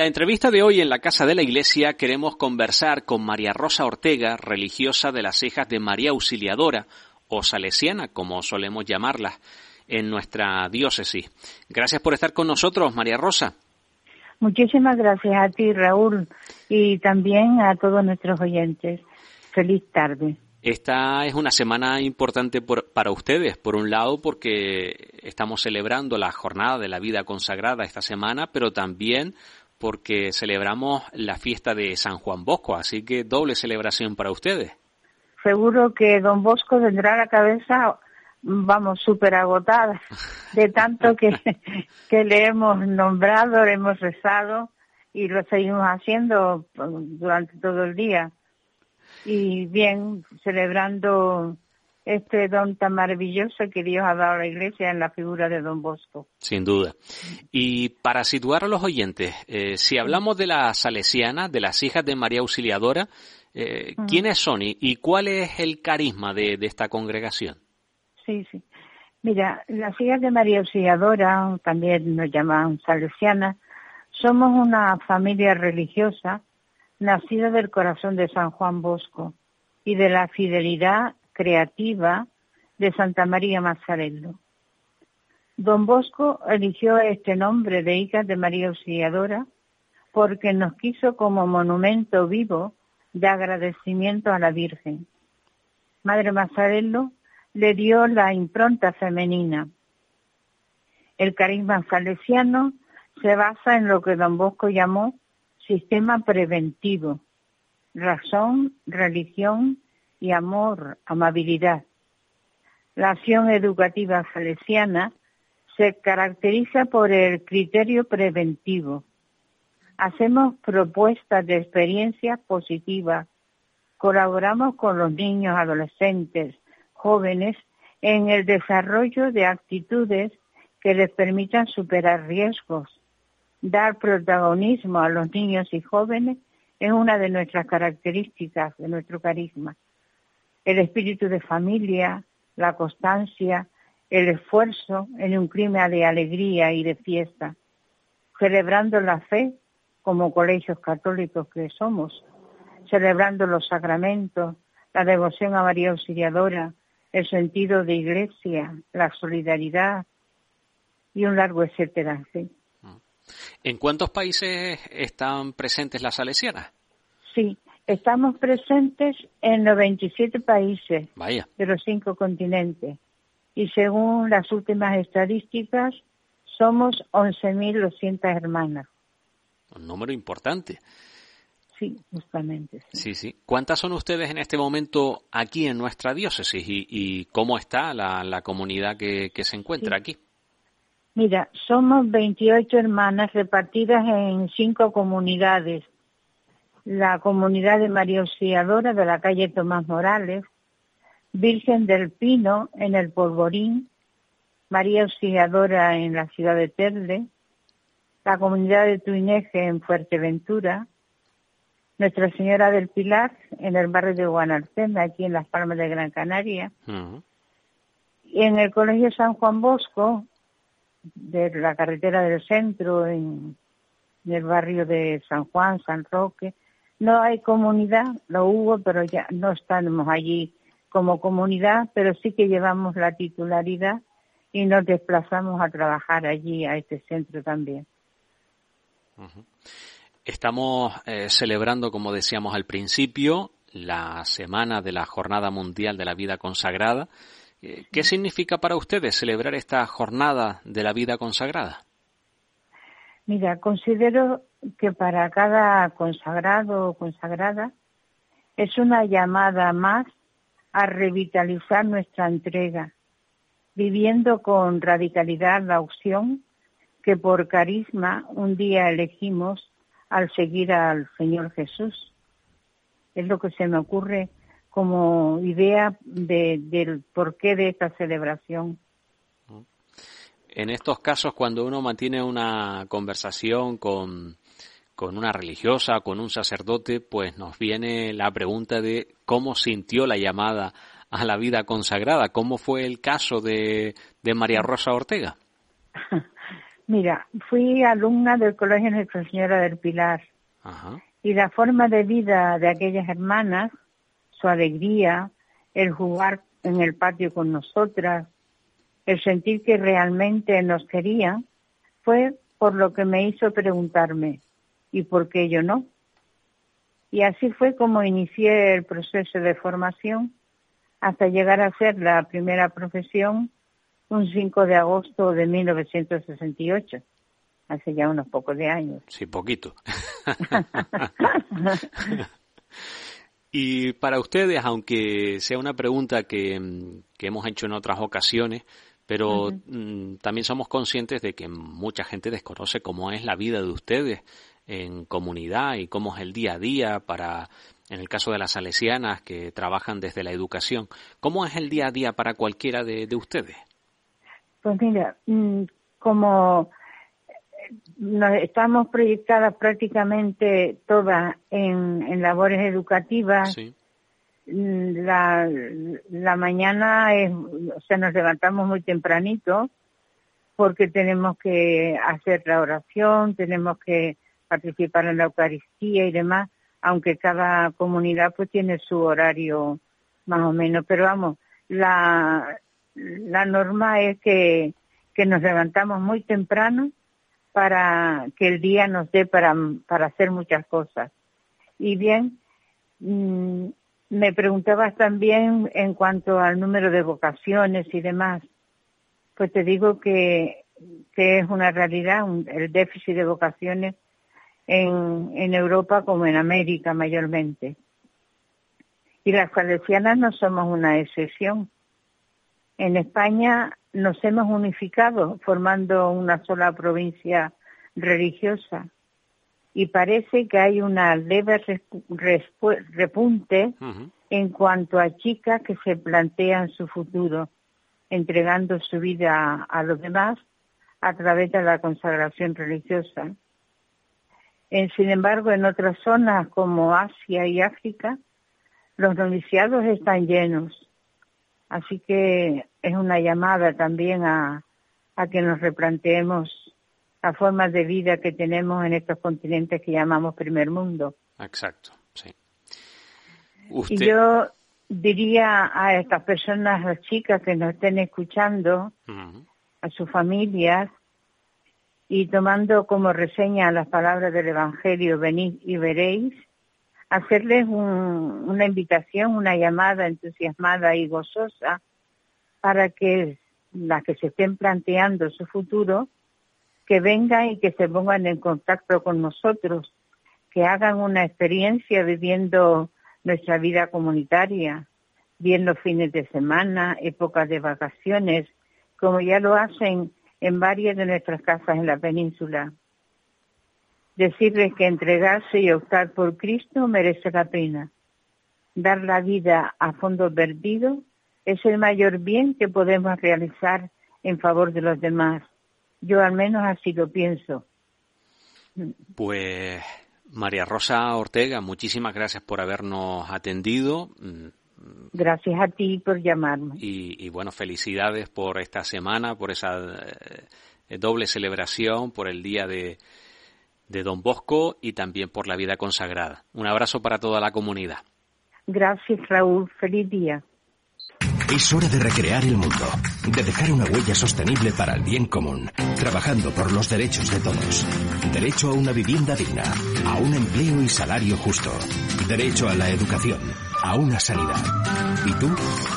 La entrevista de hoy en la Casa de la Iglesia queremos conversar con María Rosa Ortega, religiosa de las hijas de María Auxiliadora, o salesiana, como solemos llamarlas en nuestra diócesis. Gracias por estar con nosotros, María Rosa. Muchísimas gracias a ti, Raúl, y también a todos nuestros oyentes. Feliz tarde. Esta es una semana importante para ustedes, por un lado porque estamos celebrando la jornada de la vida consagrada esta semana, pero también porque celebramos la fiesta de San Juan Bosco, así que doble celebración para ustedes. Seguro que don Bosco tendrá la cabeza, vamos, súper agotada de tanto que, que le hemos nombrado, le hemos rezado y lo seguimos haciendo durante todo el día. Y bien, celebrando este don tan maravilloso que Dios ha dado a la iglesia en la figura de don Bosco. Sin duda. Y para situar a los oyentes, eh, si hablamos de la salesiana, de las hijas de María Auxiliadora, eh. ¿quiénes son y, cuál es el carisma de, esta congregación? Sí, sí. Mira, las hijas de María Auxiliadora, también nos llaman salesianas, somos una familia religiosa nacida del corazón de San Juan Bosco y de la fidelidad creativa de Santa María Mazzarello. Don Bosco eligió este nombre de hija de María Auxiliadora porque nos quiso como monumento vivo de agradecimiento a la Virgen. Madre Mazzarello le dio la impronta femenina. El carisma salesiano se basa en lo que don Bosco llamó sistema preventivo, razón, religión y amor, amabilidad. La acción educativa salesiana se caracteriza por el criterio preventivo. Hacemos propuestas de experiencias positivas, colaboramos con los niños, adolescentes, jóvenes en el desarrollo de actitudes que les permitan superar riesgos. Dar protagonismo a los niños y jóvenes es una de nuestras características, de nuestro carisma el espíritu de familia, la constancia, el esfuerzo en un clima de alegría y de fiesta, celebrando la fe como colegios católicos que somos, celebrando los sacramentos, la devoción a María Auxiliadora, el sentido de iglesia, la solidaridad y un largo etcétera. ¿En cuántos países están presentes las salesianas? Sí, Estamos presentes en 97 países de los cinco continentes y según las últimas estadísticas somos 11.200 hermanas. Un número importante. Sí, justamente. Sí. sí, ¿Cuántas son ustedes en este momento aquí en nuestra diócesis y, cómo está la, comunidad que, se encuentra aquí? Mira, somos 28 hermanas repartidas en cinco comunidades la comunidad de María Auxiliadora de la calle Tomás Morales, Virgen del Pino en el Polvorín, María Auxiliadora en la ciudad de Telde, la comunidad de Tuineje en Fuerteventura, Nuestra Señora del Pilar en el barrio de Guanartena, aquí en Las Palmas de Gran Canaria, y en el Colegio San Juan Bosco, de la carretera del centro, en el barrio de San Juan, San Roque, no hay comunidad, lo hubo, pero ya no estamos allí como comunidad, pero sí que llevamos la titularidad y nos desplazamos a trabajar allí, a este centro también. Estamos eh, celebrando, como decíamos al principio, la semana de la Jornada Mundial de la Vida Consagrada. Eh, ¿Qué significa para ustedes celebrar esta Jornada de la Vida Consagrada? Mira, considero que para cada consagrado o consagrada es una llamada más a revitalizar nuestra entrega, viviendo con radicalidad la opción que por carisma un día elegimos al seguir al Señor Jesús. Es lo que se me ocurre como idea del porqué de esta celebración en estos casos, cuando uno mantiene una conversación con, con una religiosa, con un sacerdote, pues nos viene la pregunta de cómo sintió la llamada a la vida consagrada. ¿Cómo fue el caso de, de María Rosa Ortega? Mira, fui alumna del Colegio Nuestra Señora del Pilar. Y la forma de vida de aquellas hermanas, su alegría, el jugar en el patio con nosotras, el sentir que realmente nos querían, fue por lo que me hizo preguntarme, ¿y por qué yo no? Y así fue como inicié el proceso de formación hasta llegar a ser la primera profesión un 5 de agosto de 1968, hace ya unos pocos de años. Sí, poquito. y para ustedes, aunque sea una pregunta que, hemos hecho en otras ocasiones, pero mm, también somos conscientes de que mucha gente desconoce cómo es la vida de ustedes en comunidad y cómo es el día a día para, en el caso de las salesianas que trabajan desde la educación, ¿cómo es el día a día para cualquiera de ustedes? Pues mira, mm, como eh, estamos proyectadas prácticamente todas en, labores educativas, la, la mañana es, o sea, nos levantamos muy tempranito porque tenemos que hacer la oración, tenemos que participar en la Eucaristía y demás, aunque cada comunidad pues tiene su horario más o menos, pero vamos, la, la norma es que, que nos levantamos muy temprano para que el día nos dé para, para hacer muchas cosas. Y bien, mm, me preguntabas también en cuanto al número de vocaciones y demás. Pues te digo que, que es una realidad el déficit de vocaciones en, en Europa como en América mayormente. Y las salesianas no somos una excepción. En España nos hemos unificado formando una sola provincia religiosa y parece que hay una leve repunte en cuanto a chicas que se plantean su futuro, entregando su vida a, los demás a través de la consagración religiosa. sin embargo, en otras zonas como Asia y África, los noviciados están llenos Así que es una llamada también a, que nos replanteemos la forma de vida que tenemos en estos continentes que llamamos primer mundo. Exacto, sí. Y yo diría a estas personas, las chicas que nos estén escuchando, a sus familias, y tomando como reseña las palabras del Evangelio, venid y veréis, hacerles una invitación, una llamada entusiasmada y gozosa para que las que se estén planteando su futuro, que vengan y que se pongan en contacto con nosotros, que hagan una experiencia viviendo nuestra vida comunitaria, viendo fines de semana, épocas de vacaciones, como ya lo hacen en varias de nuestras casas en la península decirles que entregarse y optar por Cristo merece la pena. Dar la vida a fondo perdido es el mayor bien que podemos realizar en favor de los demás. Yo al menos así lo pienso. Pues María Rosa Ortega, muchísimas gracias por habernos atendido. Gracias a ti por llamarme. Y, bueno, felicidades por esta semana, por esa eh, doble celebración, por el Día de, de Don Bosco y también por la vida consagrada. Un abrazo para toda la comunidad. Gracias, Raúl. Feliz día. Es hora de recrear el mundo, de dejar una huella sostenible para el bien común, trabajando por los derechos de todos. Derecho a una vivienda digna, a un empleo y salario justo. Derecho a la educación, a una sanidad. ¿Y tú?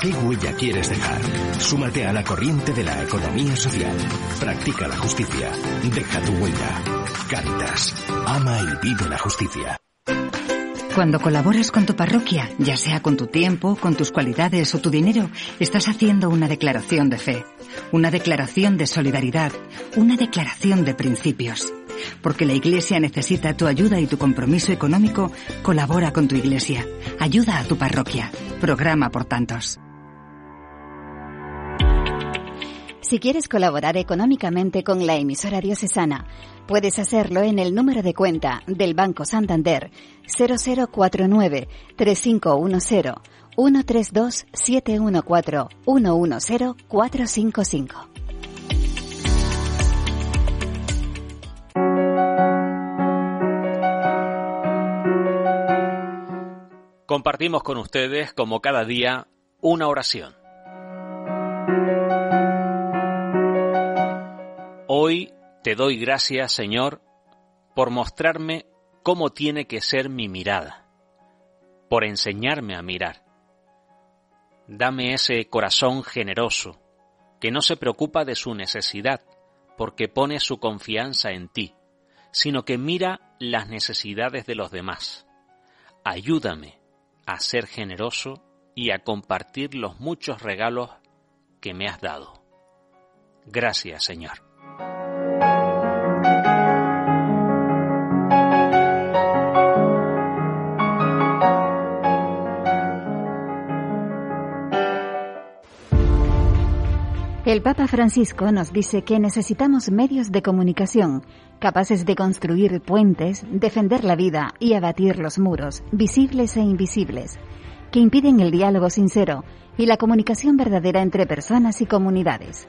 ¿Qué huella quieres dejar? Súmate a la corriente de la economía social. Practica la justicia. Deja tu huella. Caritas. Ama y vive la justicia. Cuando colaboras con tu parroquia, ya sea con tu tiempo, con tus cualidades o tu dinero, estás haciendo una declaración de fe, una declaración de solidaridad, una declaración de principios. Porque la Iglesia necesita tu ayuda y tu compromiso económico, colabora con tu Iglesia. Ayuda a tu parroquia. Programa por tantos. Si quieres colaborar económicamente con la emisora diocesana, Puedes hacerlo en el número de cuenta del Banco Santander 0049 3510 132 714 110 455. Compartimos con ustedes, como cada día, una oración. Hoy te doy gracias, Señor, por mostrarme cómo tiene que ser mi mirada, por enseñarme a mirar. Dame ese corazón generoso, que no se preocupa de su necesidad, porque pone su confianza en ti, sino que mira las necesidades de los demás. Ayúdame a ser generoso y a compartir los muchos regalos que me has dado. Gracias, Señor. El Papa Francisco nos dice que necesitamos medios de comunicación capaces de construir puentes, defender la vida y abatir los muros, visibles e invisibles, que impiden el diálogo sincero y la comunicación verdadera entre personas y comunidades.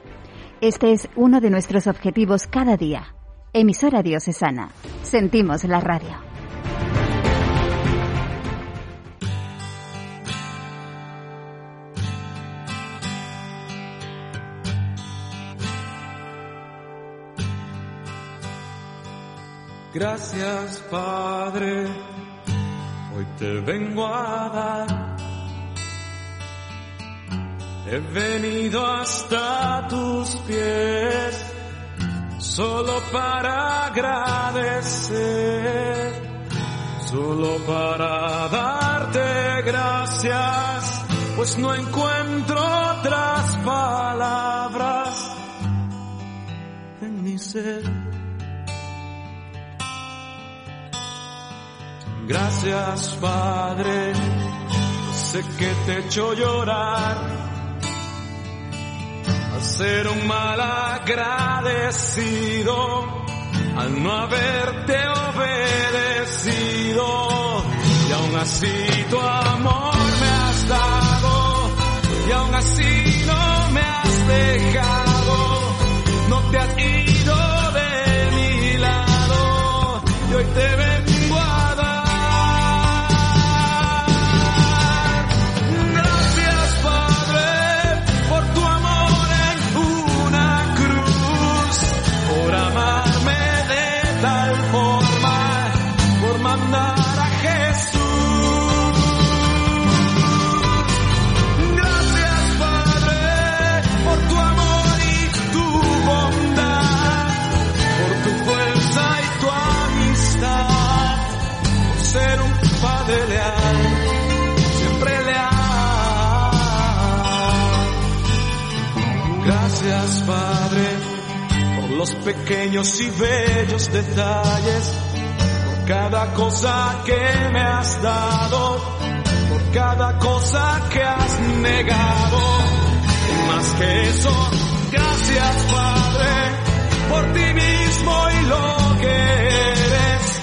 Este es uno de nuestros objetivos cada día. Emisora diocesana. Sentimos la radio. Gracias Padre, hoy te vengo a dar. He venido hasta tus pies solo para agradecer, solo para darte gracias, pues no encuentro otras palabras en mi ser. Gracias Padre, sé que te he hecho llorar, a ser un mal agradecido, al no haberte obedecido, y aún así tu amor me has dado, y aún así no me has dejado, cada cosa que me has dado, por cada cosa que has negado. Y más que eso, gracias Padre por ti mismo y lo que eres,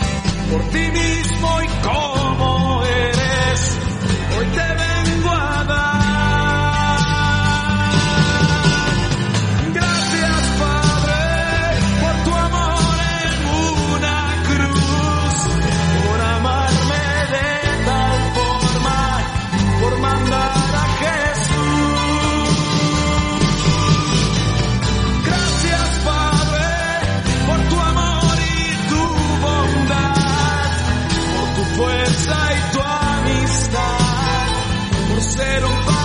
por ti mismo y cómo eres. Hoy te ser um pai.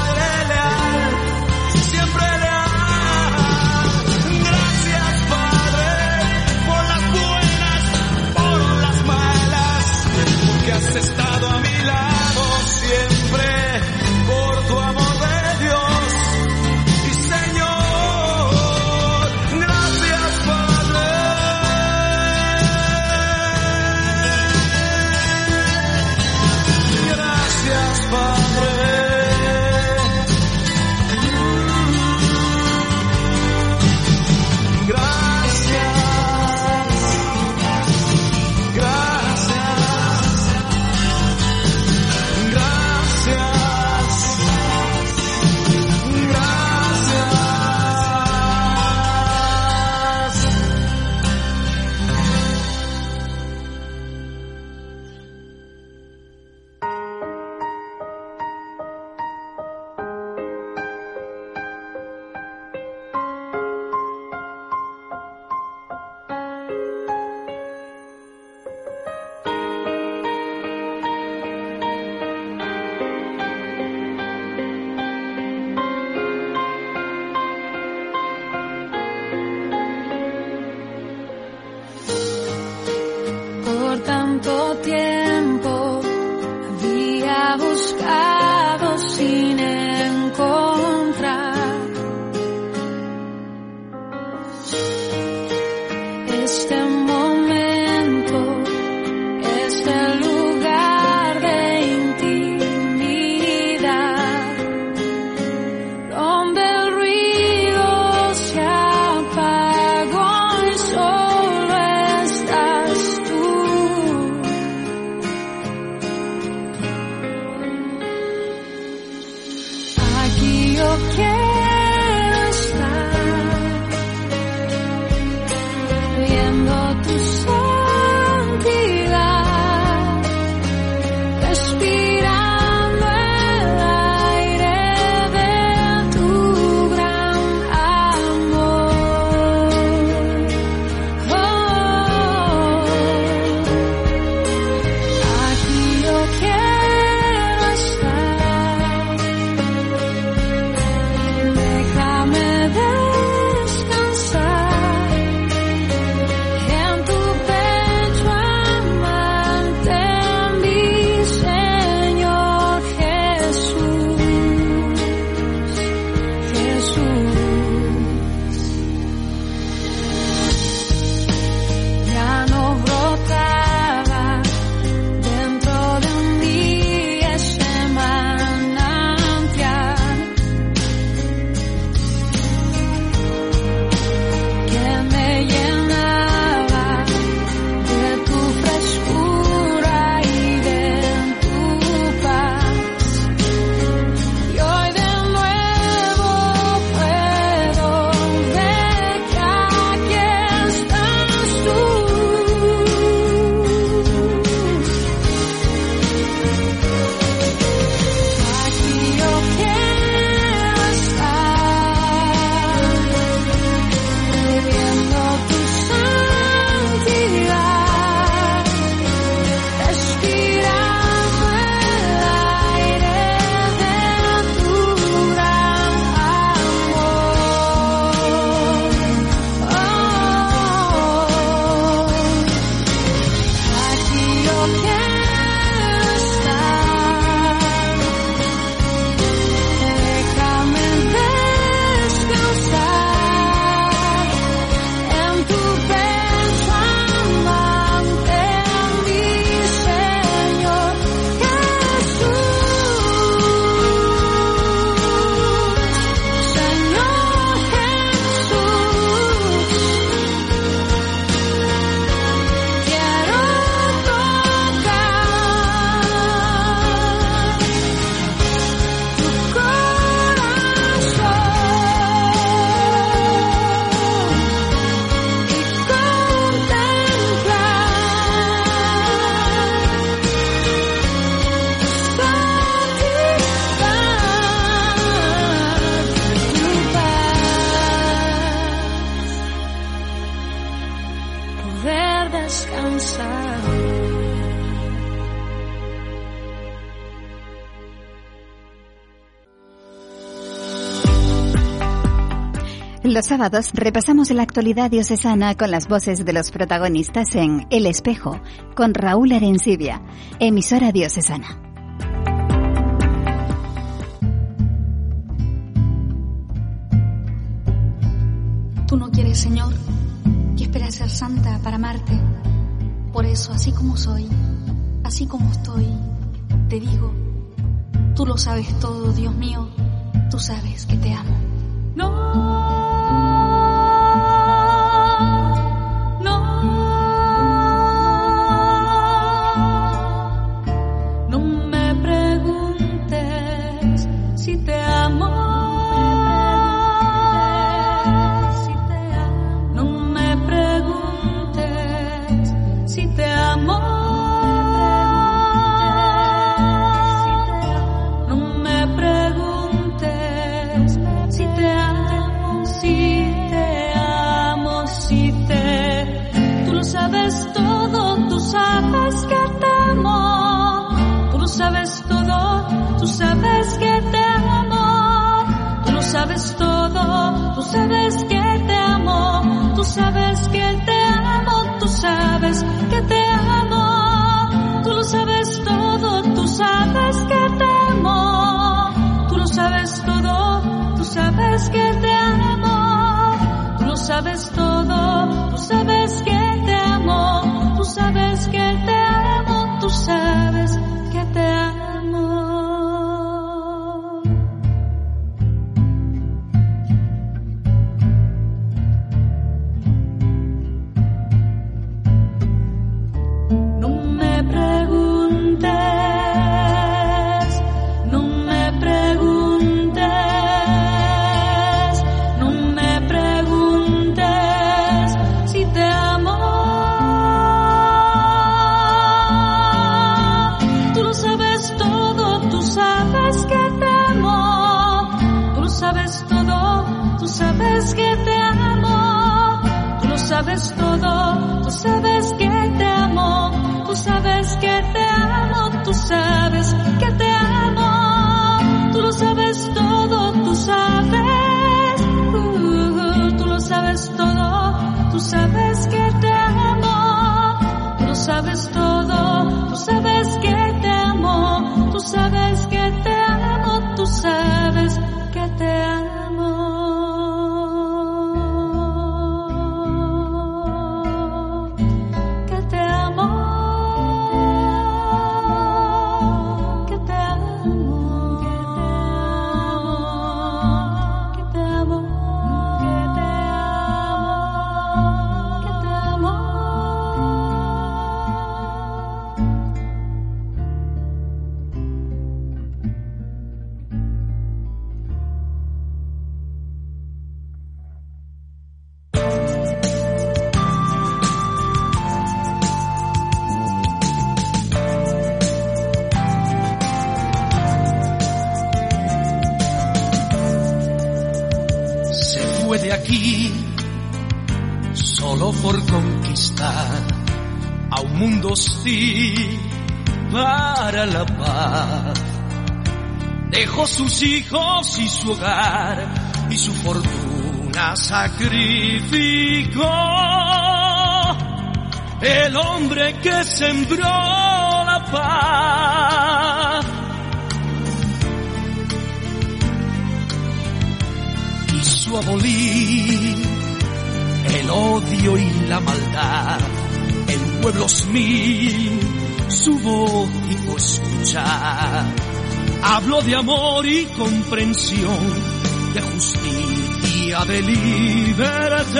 system Los sábados repasamos la actualidad diocesana con las voces de los protagonistas en El Espejo, con Raúl Arencibia, emisora diocesana. Tú no quieres, Señor, que espera ser santa para amarte. Por eso, así como soy, así como estoy, te digo, tú lo sabes todo, Dios mío, tú sabes que te amo. No. Sabes todo, tú sabes sabes todo, tú sabes que te amo. Tú lo sabes todo, tú sabes que te amo. Tú sabes que te amo, sus hijos y su hogar y su fortuna sacrificó. El hombre que sembró la paz. Quiso abolir el odio y la maldad. En pueblos mil su voz hizo escuchar habló de amor y comprensión de justicia de libertad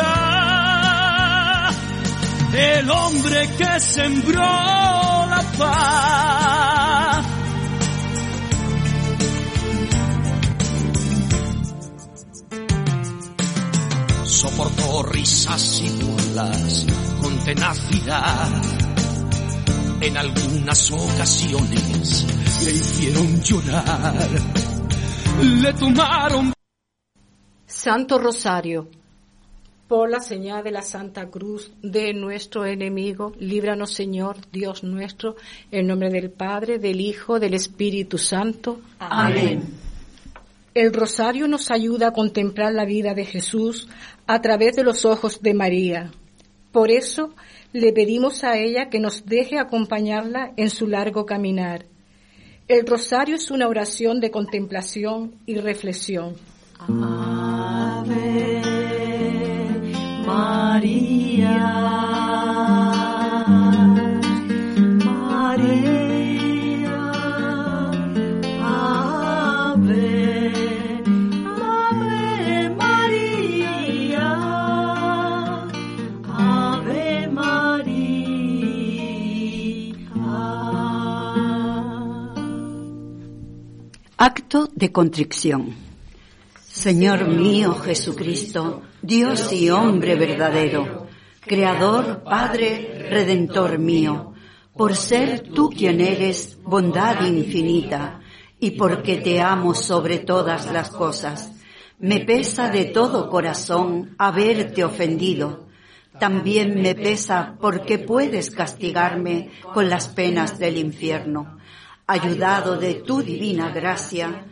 el hombre que sembró la paz soportó risas y burlas con tenacidad. En algunas ocasiones le hicieron llorar, le tomaron Santo Rosario, por la señal de la Santa Cruz de nuestro enemigo, líbranos Señor, Dios nuestro, en nombre del Padre, del Hijo, del Espíritu Santo. Amén. El rosario nos ayuda a contemplar la vida de Jesús a través de los ojos de María. Por eso le pedimos a ella que nos deje acompañarla en su largo caminar. El rosario es una oración de contemplación y reflexión. Ave María. De contrición. Señor mío Jesucristo, Dios y hombre verdadero, Creador, Padre, Redentor mío, por ser tú quien eres bondad infinita y porque te amo sobre todas las cosas, me pesa de todo corazón haberte ofendido. También me pesa porque puedes castigarme con las penas del infierno. Ayudado de tu divina gracia,